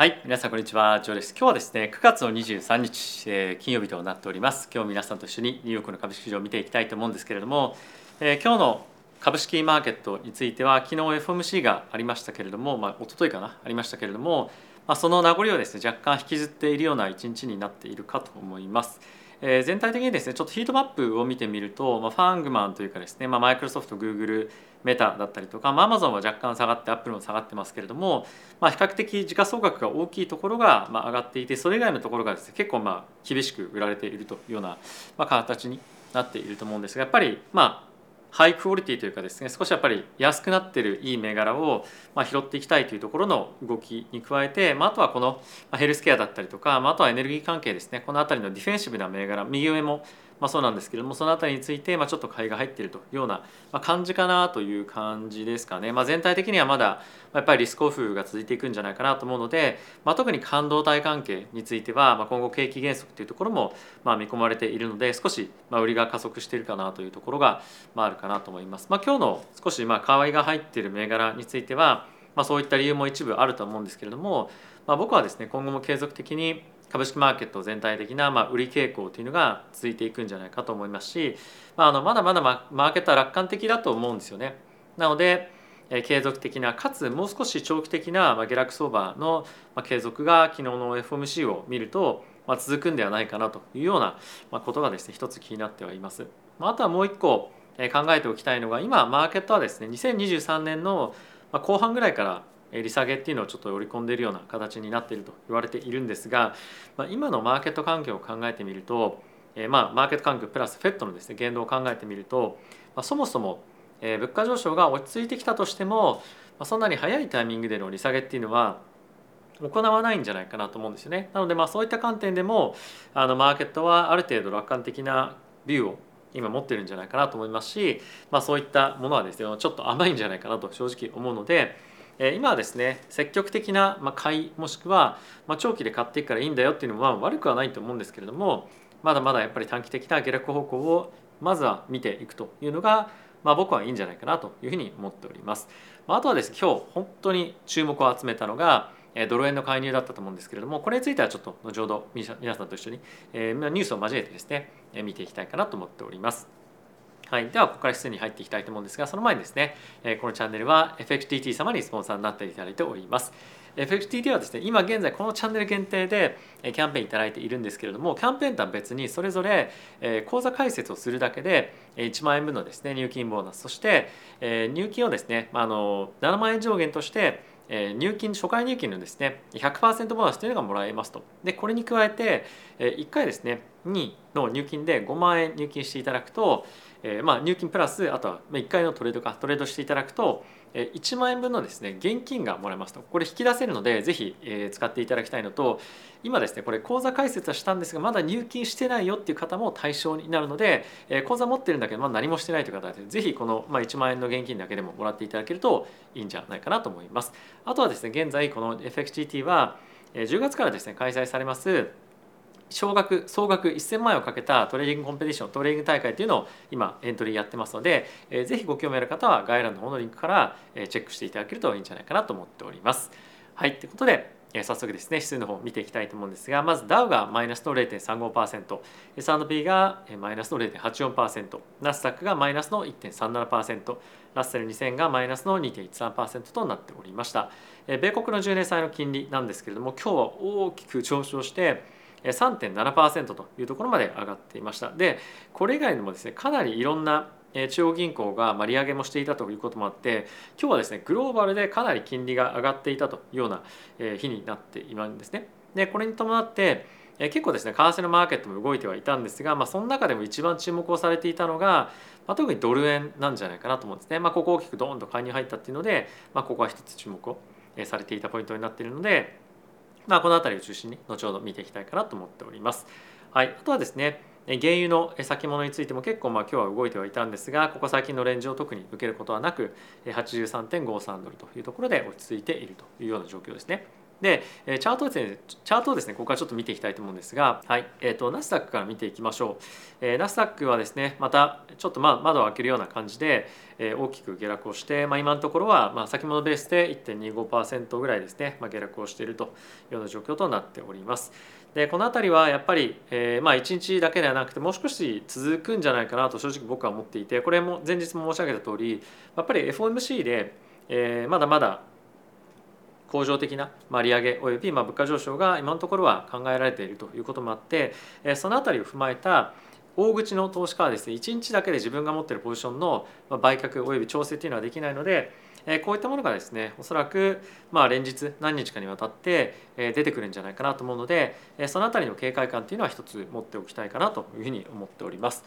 はい皆さんこんにちは。ジョーです。今日はですね9月の23日、えー、金曜日となっております。今日皆さんと一緒にニューヨークの株式市場を見ていきたいと思うんですけれども、えー、今日の株式マーケットについては昨日 FOMC がありましたけれども、まあ、一昨日かなありましたけれども、まあ、その名残をですね若干引きずっているような一日になっているかと思います。えー、全体的にですねちょっとヒートマップを見てみると、まあ、ファングマンというかですね、マイクロソフト、グーグル、メタだったりとか、まあ、アマゾンは若干下がってアップルも下がってますけれども、まあ、比較的時価総額が大きいところがまあ上がっていてそれ以外のところがですね結構まあ厳しく売られているというようなまあ形になっていると思うんですがやっぱりまあハイクオリティというかですね少しやっぱり安くなってるいい銘柄をま拾っていきたいというところの動きに加えて、まあ、とはこのヘルスケアだったりとか、まあ、あとはエネルギー関係ですねこの辺りのディフェンシブな銘柄右上もまあ、そうなんですけれどもその辺りについてまあちょっと買いが入っているというような感じかなという感じですかね、まあ、全体的にはまだやっぱりリスクオフが続いていくんじゃないかなと思うので、まあ、特に半導体関係についてはまあ今後景気減速というところもまあ見込まれているので少しまあ売りが加速しているかなというところがまああるかなと思います。まあ、今日の少しまあ買いが入っている銘柄についてはまあそういった理由も一部あると思うんですけれども、まあ、僕はですね今後も継続的に株式マーケット全体的なまあ売り傾向というのが続いていくんじゃないかと思いますし、まあ、あのまだまだマーケットは楽観的だと思うんですよね。なので継続的なかつもう少し長期的な下落相場の継続が昨日の FOMC を見ると続くんではないかなというようなことがですね一つ気になってはいます。あとはもう一個考えておきたいのが今マーケットはですね2023年の後半ぐらいから利下げっていうのをちょっと織り込んでいるような形になっていると言われているんですが、まあ、今のマーケット環境を考えてみると、えー、まあマーケット環境プラス FED のですね言動を考えてみると、まあ、そもそも物価上昇が落ち着いてきたとしても、まあ、そんなに早いタイミングでの利下げっていうのは行わないんじゃないかなと思うんですよね。なのでまあそういった観点でもあのマーケットはある程度楽観的なビューを今持ってるんじゃないかなと思いますし、まあ、そういったものはですねちょっと甘いんじゃないかなと正直思うので、今はですね積極的な買いもしくは長期で買っていくからいいんだよっていうのは悪くはないと思うんですけれどもまだまだやっぱり短期的な下落方向をまずは見ていくというのが、まあ、僕はいいんじゃないかなというふうに思っております。あとはですね今日本当に注目を集めたのがドル円の介入だったと思うんですけれどもこれについてはちょっと後ほど皆さんと一緒にニュースを交えてですね見ていきたいかなと思っております。はい、ではここから質に入っていきたいと思うんですがその前にですねこのチャンネルは FXTT 様にスポンサーになっていただいております。FXTT はですね今現在このチャンネル限定でキャンペーンいただいているんですけれどもキャンペーンとは別にそれぞれ口座開設をするだけで1万円分のですね入金ボーナスそして入金をですねあの7万円上限として入金初回入金のですね100%ボーナスというのがもらえますと。でこれに加えて1回ですね2の入金で5万円入金していただくとえー、まあ入金プラスあとは1回のトレードかトレードしていただくと1万円分のですね現金がもらえますと。これ引き出せるのでぜひ使っていただきたいのと今ですねこれ口座開設はしたんですがまだ入金してないよっていう方も対象になるので口座持ってるんだけどまだ何もしてないという方はぜひこの1万円の現金だけでももらっていただけるといいんじゃないかなと思います。あとはですね現在この FXGT は10月からですね開催されます賞金総額1000万円をかけたトレーディングコンペティショントレーディング大会というのを今エントリーやってますので、えー、ぜひご興味ある方は概要欄の方のリンクから、チェックしていただけるといいんじゃないかなと思っております。はいということでえ早速ですね指数の方を見ていきたいと思うんですがまずダウがマイナスの 0.35%S&P がマイナスの0.84%ナスダックがマイナスの1.37%ラッセル2000がマイナスの2.13%となっておりました米国の10年債の金利なんですけれども今日は大きく上昇して3.7%というところまで上がっていましたでこれ以外にもですねかなりいろんな中央銀行が利上げもしていたということもあって今日はですねグローバルでかなり金利が上がっていたというような日になっているんですね。でこれに伴って結構ですね為替のマーケットも動いてはいたんですが、まあ、その中でも一番注目をされていたのが、まあ、特にドル円なんじゃないかなと思うんですね。まあ、ここ大きくドーンと買いに入ったっていうので、まあ、ここは一つ注目をされていたポイントになっているのでまあ、この辺りを中心に後ほど見ていきたいかなと思っております。はい、あとはですね原油の先物についても結構まあ今日は動いてはいたんですがここ最近のレンジを特に受けることはなく83.53ドルというところで落ち着いているというような状況ですね。でチャートですねチャートをですねここからちょっと見ていきたいと思うんですが、はいえーと、ナスダックから見ていきましょう、え、ナスダックはですねまたちょっとまあ窓を開けるような感じで、えー、大きく下落をして、まあ、今のところはまあ先物ベースで1.25%ぐらいですね、まあ、下落をしているというような状況となっております。でこの辺りはやっぱり、えー、まあ1日だけではなくてもう少し続くんじゃないかなと正直僕は思っていてこれも前日も申し上げた通りやっぱり FOMC で、えー、まだまだ恒常的な利上げおよび物価上昇が今のところは考えられているということもあってその辺りを踏まえた大口の投資家はですね1日だけで自分が持っているポジションの売却および調整というのはできないのでこういったものがですねおそらくまあ連日何日かにわたって出てくるんじゃないかなと思うのでその辺りの警戒感というのは一つ持っておきたいかなというふうに思っております。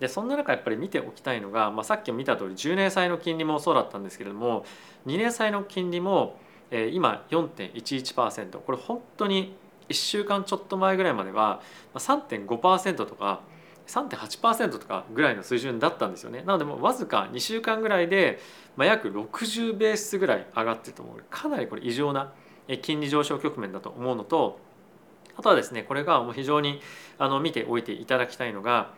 でそんな中やっぱり見ておきたいのが、まあ、さっきも見た通り10年債の金利もそうだったんですけれども2年債の金利も今4.11%これ本当に1週間ちょっと前ぐらいまでは3.5%とか3.8%とかぐらいの水準だったんですよね。なのでもうわずか2週間ぐらいで、まあ、約60ベースぐらい上がってると思う。かなりこれ異常な金利上昇局面だと思うのとあとはですねこれがもう非常にあの見ておいていただきたいのが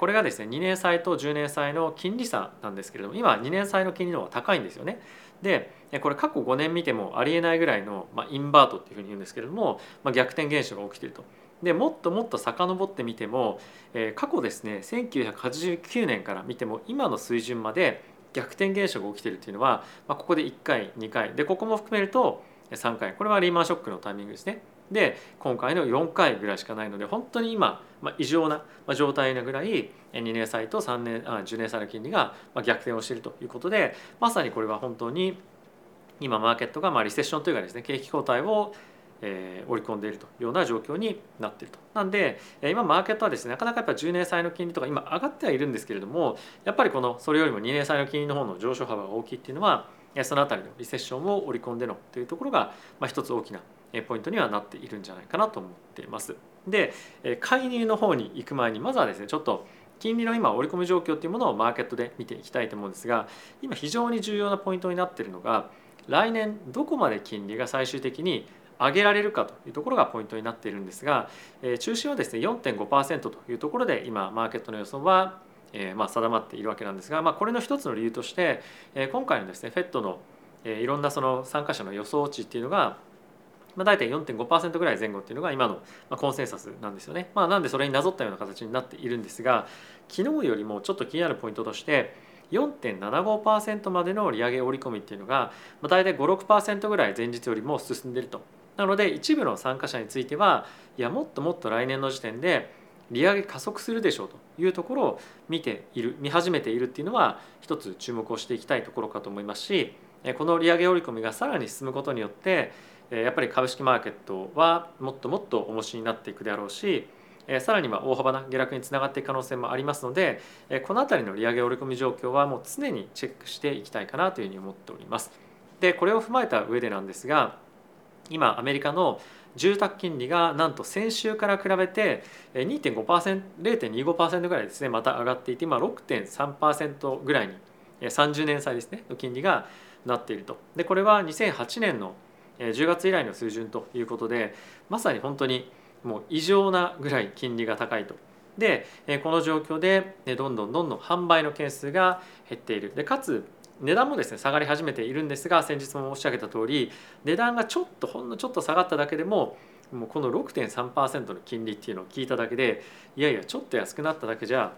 これがですね2年債と10年債の金利差なんですけれども今2年債の金利の方が高いんですよね。でこれ過去5年見てもありえないぐらいの、まあ、インバートっていうふうに言うんですけれども、まあ、逆転現象が起きていると。でもっともっと遡ってみても、えー、過去ですね1989年から見ても今の水準まで逆転現象が起きているというのは、まあ、ここで1回2回でここも含めると3回これはリーマンショックのタイミングですね。で今回の4回ぐらいしかないので本当に今、まあ、異常な状態なぐらい2年債と3年あ10年債の金利が逆転をしているということでまさにこれは本当に今マーケットがまあリセッションというかですね景気後退をえ、織り込んでいるというような状況になっていると。なんで今マーケットはですねなかなかやっぱ10年債の金利とか今上がってはいるんですけれどもやっぱりこのそれよりも2年債の金利の方の上昇幅が大きいっていうのはその辺りのリセッションを織り込んでのというところが、まあ、一つ大きなポイントにはなっているんじゃないかなと思っています。で介入の方に行く前にまずはですねちょっと金利の今織り込み状況っていうものをマーケットで見ていきたいと思うんですが今非常に重要なポイントになっているのが来年どこまで金利が最終的に上げられるかというところがポイントになっているんですが、え中心はですね4.5%というところで今マーケットの予想は、えま、定まっているわけなんですが、まあ、これの一つの理由として、え今回のですね FED の、えいろんなその参加者の予想値っていうのがまあ、大体4.5%ぐらい前後っていうのが今のコンセンサスなんですよね。まあ、なんでそれになぞったような形になっているんですが昨日よりもちょっと気になるポイントとして4.75%までの利上げ織り込みっていうのが、まあ、大体56%ぐらい前日よりも進んでいると。なので一部の参加者についてはいやもっともっと来年の時点で利上げ加速するでしょうというところを見ている見始めているっていうのは一つ注目をしていきたいところかと思いますしこの利上げ織り込みがさらに進むことによってやっぱり株式マーケットはもっともっと重しになっていくであろうしさらには大幅な下落につながっていく可能性もありますのでこの辺りの利上げ織り込み状況はもう常にチェックしていきたいかなというふうに思っております。でこれを踏まえた上でなんですが今アメリカの住宅金利がなんと先週から比べて 2.5%0.25% ぐらいですねまた上がっていて今6.3%ぐらいに30年債ですねの金利がなっているとでこれは2008年の10月以来の水準ということでまさに本当にもう異常なぐらい金利が高いと。でこの状況でどんどんどんどん販売の件数が減っているでかつ値段もですね下がり始めているんですが先日も申し上げた通り値段がちょっとほんのちょっと下がっただけでももうこの6.3%の金利っていうのを聞いただけでいやいやちょっと安くなっただけじゃ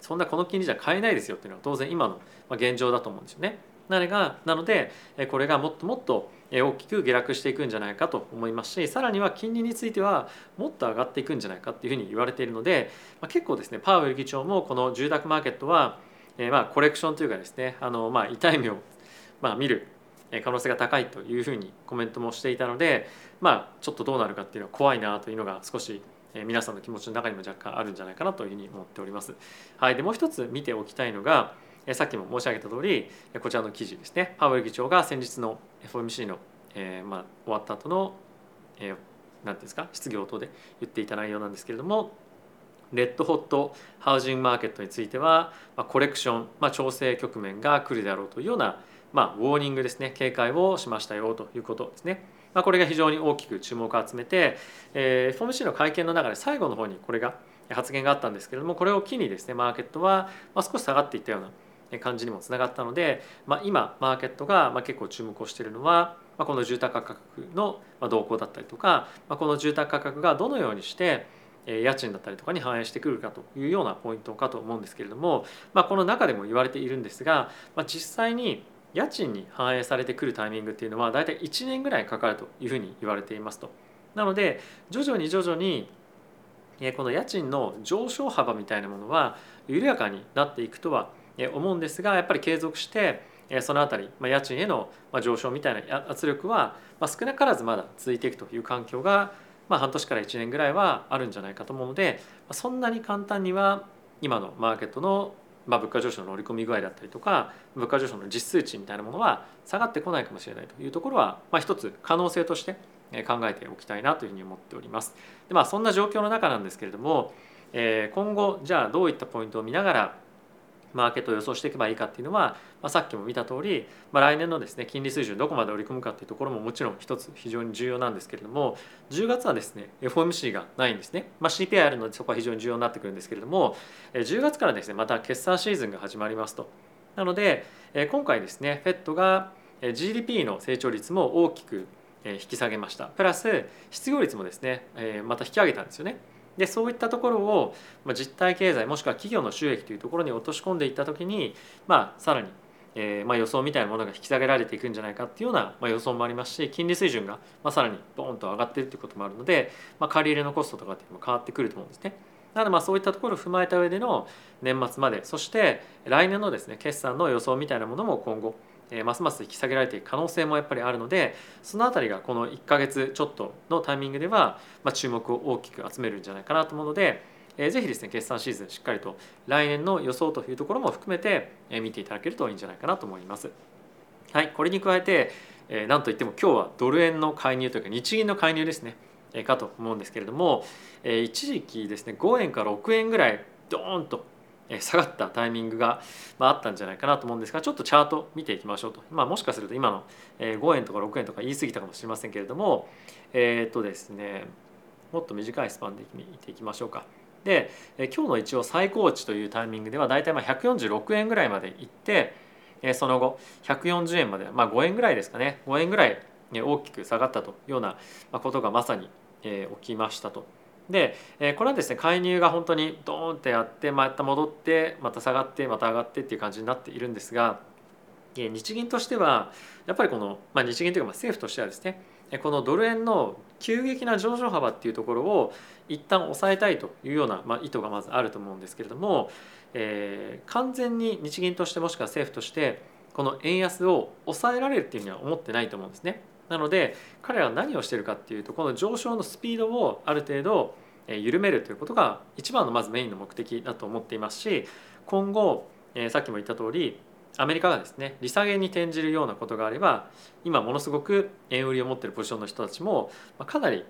そんなこの金利じゃ買えないですよっていうのは当然今の現状だと思うんですよね。なのがなのでこれがもっともっと大きく下落していくんじゃないかと思いますしさらには金利についてはもっと上がっていくんじゃないかっていうふうに言われているので、ま、結構ですねパウエル議長もこの住宅マーケットは、え、まあコレクションというかですねあのまあ痛い目をまあ見る可能性が高いというふうにコメントもしていたのでまあちょっとどうなるかっていうのは怖いなというのが少し皆さんの気持ちの中にも若干あるんじゃないかなというふうに思っております。はい、でもう一つ見ておきたいのがさっきも申し上げた通りこちらの記事ですねパウエル議長が先日の FOMC の、えー、まあ、終わった後の何、えー、て言うんですか質疑応答で言っていた内容なんですけれどもレッドホットハウジングマーケットについては、まあ、コレクション、まあ、調整局面が来るであろうというようなまあ、ウォーニングですね警戒をしましたよということですね。まあ、これが非常に大きく注目を集めて、えー、FOMC の会見の中で最後の方にこれが発言があったんですけれどもこれを機にですねマーケットは少し下がっていったような感じにもつながったので、まあ、今マーケットが結構注目をしているのはこの住宅価格の動向だったりとかこの住宅価格がどのようにして家賃だったりとかに反映してくるかというようなポイントかと思うんですけれども、まあ、この中でも言われているんですが、ま、実際に家賃に反映されてくるタイミングっていうのは大体1年ぐらいかかるというふうに言われていますと。なので徐々に徐々にこの家賃の上昇幅みたいなものは緩やかになっていくとは思うんですがやっぱり継続してその辺り家賃への上昇みたいな圧力は少なからずまだ続いていくという環境がまあ、半年から1年ぐらいはあるんじゃないかと思うのでそんなに簡単には今のマーケットのまあ物価上昇の乗り込み具合だったりとか物価上昇の実数値みたいなものは下がってこないかもしれないというところは、まあ、一つ可能性として考えておきたいなというふうに思っております。でまあ、そんな状況の中なんですけれども、え今後じゃあどういったポイントを見ながらマーケットを予想していけばいいかっていうのは、まあ、さっきも見た通り、まあ、来年のですね金利水準どこまで織り込むかっていうところももちろん一つ非常に重要なんですけれども10月はですね FOMC がないんですね、まあ、CPI あるのでそこは非常に重要になってくるんですけれども10月からですねまた決算シーズンが始まりますと。なので今回ですね FED が GDP の成長率も大きく引き下げました。プラス失業率もですねまた引き上げたんですよね。でそういったところを実体経済もしくは企業の収益というところに落とし込んでいった時に、まあ、さらに、えーまあ、予想みたいなものが引き下げられていくんじゃないかっていうような、まあ、予想もありますし金利水準が、まあ、さらにボーンと上がっているということもあるので、まあ、借り入れのコストとかっていうのも変わってくると思うんですね。なのでまあそういったところを踏まえた上での年末までそして来年のですね決算の予想みたいなものも今後えますます引き下げられていく可能性もやっぱりあるのでその辺りがこの1か月ちょっとのタイミングでは、ま注目を大きく集めるんじゃないかなと思うので、えー、ぜひですね決算シーズンしっかりと来年の予想というところも含めて、え見ていただけるといいんじゃないかなと思います。はい、これに加えて、え、なんといっても今日はドル円の介入というか日銀の介入ですね、え、かと思うんですけれども、え、一時期ですね5円から6円ぐらいドーンと下がったタイミングがあったんじゃないかなと思うんですがちょっとチャート見ていきましょうと、まあ、もしかすると今の5円とか6円とか言い過ぎたかもしれませんけれどもえっ、とですねもっと短いスパンで見ていきましょうか。で今日の一応最高値というタイミングでは大体まあ146円ぐらいまでいってその後140円まで、まあ、5円ぐらいですかね5円ぐらい大きく下がったというようなことがまさに起きましたと。でえこれはですね介入が本当にドーンってやってまた戻ってまた下がってまた上がってっていう感じになっているんですが日銀としてはやっぱりこの、まあ、日銀というか政府としてはですねこのドル円の急激な上昇幅っていうところを一旦抑えたいというような、まあ、意図がまずあると思うんですけれども、えー、完全に日銀としてもしくは政府としてこの円安を抑えられるっていうふうには思ってないと思うんですね。なので彼らは何をしてるかっていうとこの上昇のスピードをある程度緩めるということが一番のまずメインの目的だと思っていますし今後さっきも言った通りアメリカがですね利下げに転じるようなことがあれば今ものすごく円売りを持ってるポジションの人たちもかなり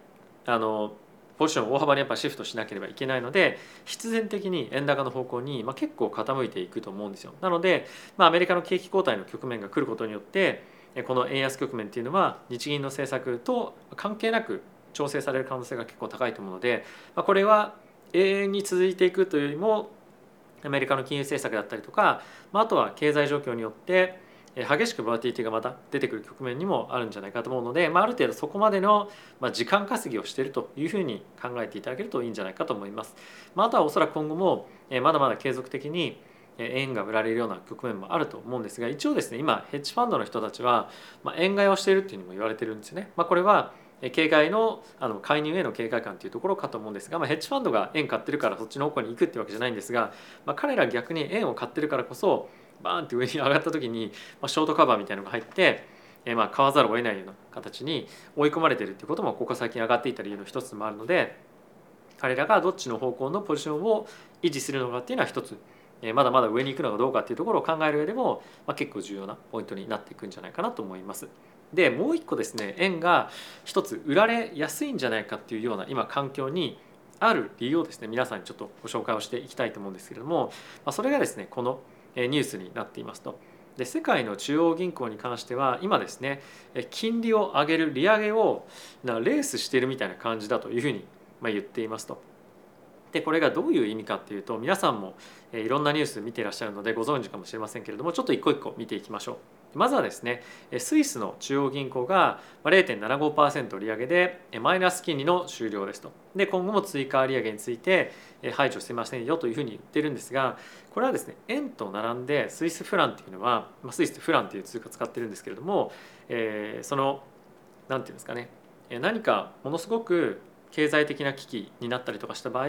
あのポジションを大幅にやっぱシフトしなければいけないので必然的に円高の方向に結構傾いていくと思うんですよ。なので、まあ、アメリカの景気後退の局面が来ることによってこの円安局面っていうのは日銀の政策と関係なく調整される可能性が結構高いと思うのでこれは永遠に続いていくというよりもアメリカの金融政策だったりとかあとは経済状況によって激しくボラティティがまた出てくる局面にもあるんじゃないかと思うので、まあ、ある程度そこまでの時間稼ぎをしているというふうに考えていただけるといいんじゃないかと思います。まあ、あとはおそらく今後もまだまだ継続的に円が売られるような局面もあると思うんですが一応ですね今ヘッジファンドの人たちは円買いをしているっていうにも言われてるんですよね。まあ、これは警戒のあの介入への警戒感というところかと思うんですが、まあ、ヘッジファンドが円買ってるからそっちの方向に行くってわけじゃないんですが、まあ、彼ら逆に円を買ってるからこそバーンって上に上がった時に、まあ、ショートカバーみたいなのが入って、えまあ買わざるを得ないような形に追い込まれてるっていうこともここ最近上がっていた理由の一つもあるので彼らがどっちの方向のポジションを維持するのかっていうのは一つまだまだ上に行くのかどうかっていうところを考える上でも、まあ、結構重要なポイントになっていくんじゃないかなと思います。でもう一個ですね円が一つ売られやすいんじゃないかっていうような今環境にある理由をですね皆さんにちょっとご紹介をしていきたいと思うんですけれどもまそれがですねこのニュースになっていますとで世界の中央銀行に関しては今ですね金利を上げる利上げをレースしているみたいな感じだというふうに言っていますと。でこれがどういう意味かっていうと皆さんもいろんなニュース見ていらっしゃるのでご存知かもしれませんけれどもちょっと一個一個見ていきましょう。まずはですねスイスの中央銀行が0.75%利上げでマイナス金利の終了ですとで今後も追加利上げについて排除してませんよというふうに言ってるんですがこれはですね円と並んでスイスフランっていうのはスイスフランっていう通貨使ってるんですけれども、え、その何て言うんですかね何かものすごく経済的な危機になったりとかした場合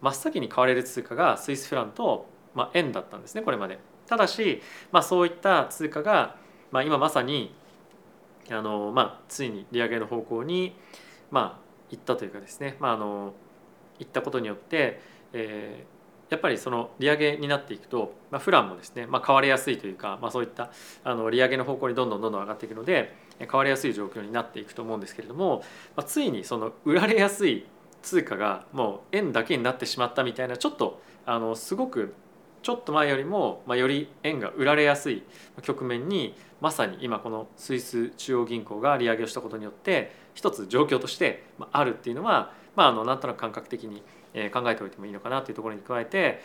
真っ先に買われる通貨がスイスフランと、まあ、円だったんですねこれまで。ただし、まあ、そういった通貨が、まあ、今まさにあの、まあ、ついに利上げの方向に、まあ、行ったというかですね、まあ、あの行ったことによって、えー、やっぱりその利上げになっていくと、まあ、フランもですね、まあ、買われやすいというか、まあ、そういったあの利上げの方向にどんどんどんどん上がっていくので買われやすい状況になっていくと思うんですけれども、まあ、ついにその売られやすい通貨がもう円だけになってしまったみたいなちょっとあのすごくちょっと前よりも、まあ、より円が売られやすい局面にまさに今このスイス中央銀行が利上げをしたことによって一つ状況としてあるっていうのは、まあ、あのなんとなく感覚的に考えておいてもいいのかなというところに加えて、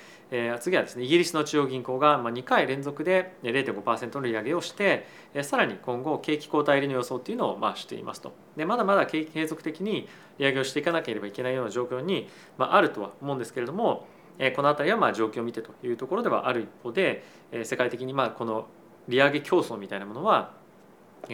次はですねイギリスの中央銀行が2回連続で0.5%の利上げをしてさらに今後景気後退入りの予想っていうのをまあしていますとでまだまだ景継続的に利上げをしていかなければいけないような状況に、あ、あるとは思うんですけれどもこの辺りはまあ状況を見てというところではある一方で世界的にまあこの利上げ競争みたいなものは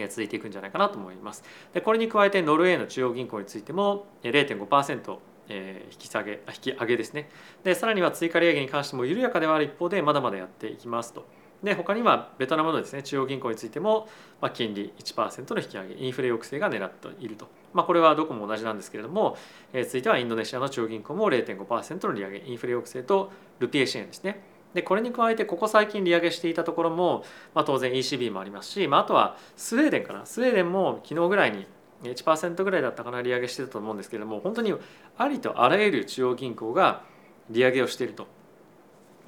続いていくんじゃないかなと思います。でこれに加えてノルウェーの中央銀行についても0.5%え引き下げ引き上げですね。でさらには追加利上げに関しても緩やかではある一方でまだまだやっていきますと。で他にはベトナムのですね中央銀行についても、まあ、金利1%の引き上げインフレ抑制が狙っていると、まあ、これはどこも同じなんですけれども、えー、続いてはインドネシアの中央銀行も0.5%の利上げインフレ抑制とルピエ支援ですね。でこれに加えてここ最近利上げしていたところも、まあ、当然 ECB もありますし、まあ、あとはスウェーデンかな。スウェーデンも昨日ぐらいに1%ぐらいだったかな利上げしてたと思うんですけれども本当にありとあらゆる中央銀行が利上げをしていると。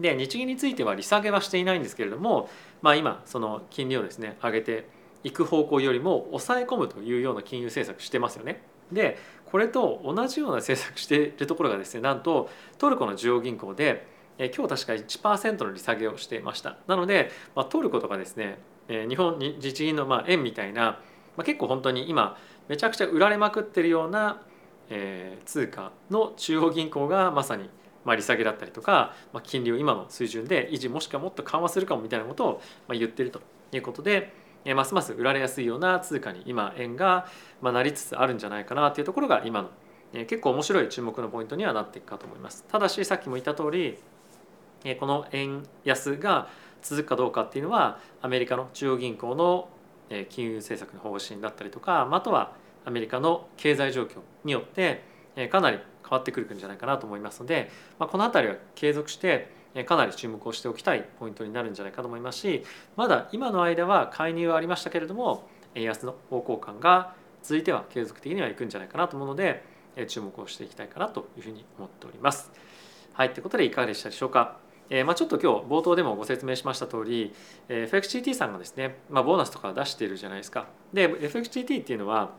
で日銀については利下げはしていないんですけれども、まあ、今その金利をですね上げていく方向よりも抑え込むというような金融政策してますよね。でこれと同じような政策しているところがですねなんとトルコの中央銀行で今日確か1%の利下げをしていましたなので、まあ、トルコとかですね日本日銀のまあ円みたいな、まあ、結構本当に今めちゃくちゃ売られまくってるような、えー、通貨の中央銀行がまさにまあ利下げだったりとか、まあ、金利を今の水準で維持もしくはもっと緩和するかもみたいなことをまあ言ってるということで、えー、ますます売られやすいような通貨に今円がまあなりつつあるんじゃないかなというところが今の、えー、結構面白い注目のポイントにはなっていくかと思います。ただしさっきも言った通り、えー、この円安が続くかどうかっていうのはアメリカの中央銀行の金融政策の方針だったりとかあとはアメリカの経済状況によってかなり変わってくるんじゃないかなと思いますので、ま、この辺りは継続してかなり注目をしておきたいポイントになるんじゃないかと思いますしまだ今の間は介入はありましたけれども円安の方向感が続いては継続的にはいくんじゃないかなと思うので注目をしていきたいかなというふうに思っております。はいということでいかがでしたでしょうか？えー、まあ、ちょっと今日冒頭でもご説明しました通り、えー、FXGT さんがですね、まあ、ボーナスとか出しているじゃないですか。で FXGT っていうのは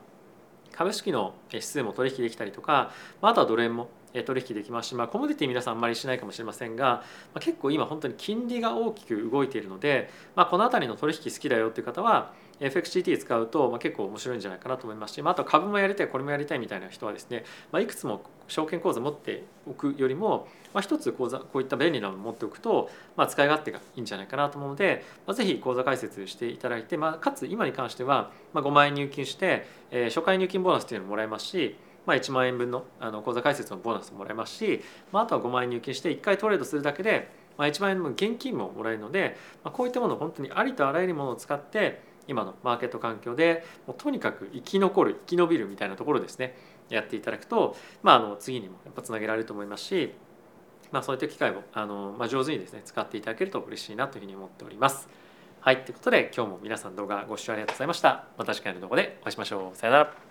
株式の指数も取引できたりとか、まあ、あとはドル円も取引できますし、まあ、コモディティ皆さんあんまりしないかもしれませんが、まあ、結構今本当に金利が大きく動いているので、まあ、この辺りの取引好きだよっていう方は FXGT 使うと、まあ、結構面白いんじゃないかなと思いますし、まあ、あと株もやりたいこれもやりたいみたいな人はですね、まあ、いくつも証券口座持っておくよりも、まあ、一つ口座こういった便利なものを持っておくと、まあ、使い勝手がいいんじゃないかなと思うので、まあ、ぜひ口座開設していただいて、まあ、かつ今に関しては、まあ、5万円入金して、えー、初回入金ボーナスっていうのももらえますしまあ、1万円分のあの口座開設のボーナスもらえますし、まあ、あとは5万円入金して1回トレードするだけで、まあ、1万円の現金ももらえるので、まあ、こういったものを本当にありとあらゆるものを使って今のマーケット環境でもうとにかく生き残る生き延びるみたいなところですねやっていただくと、まあ、あの次にもやっぱつなげられると思いますし、まあ、そういった機会をあの、まあ、上手にですね使っていただけると嬉しいなというふうに思っております。はい、ということで今日も皆さん動画ご視聴ありがとうございました。また次回の動画でお会いしましょう。さよなら。